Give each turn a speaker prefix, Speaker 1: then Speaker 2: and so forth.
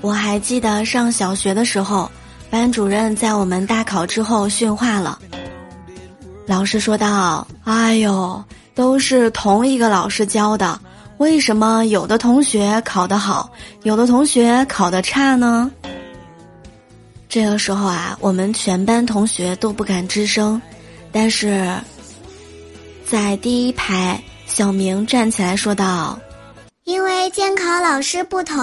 Speaker 1: 我还记得上小学的时候，班主任在我们大考之后训话了。老师说道：‘哎呦，都是同一个老师教的。’为什么有的同学考得好，有的同学考得差呢？这个时候啊，我们全班同学都不敢吱声。但是在第一排，小明站起来说道：‘
Speaker 2: 因为监考老师不同。’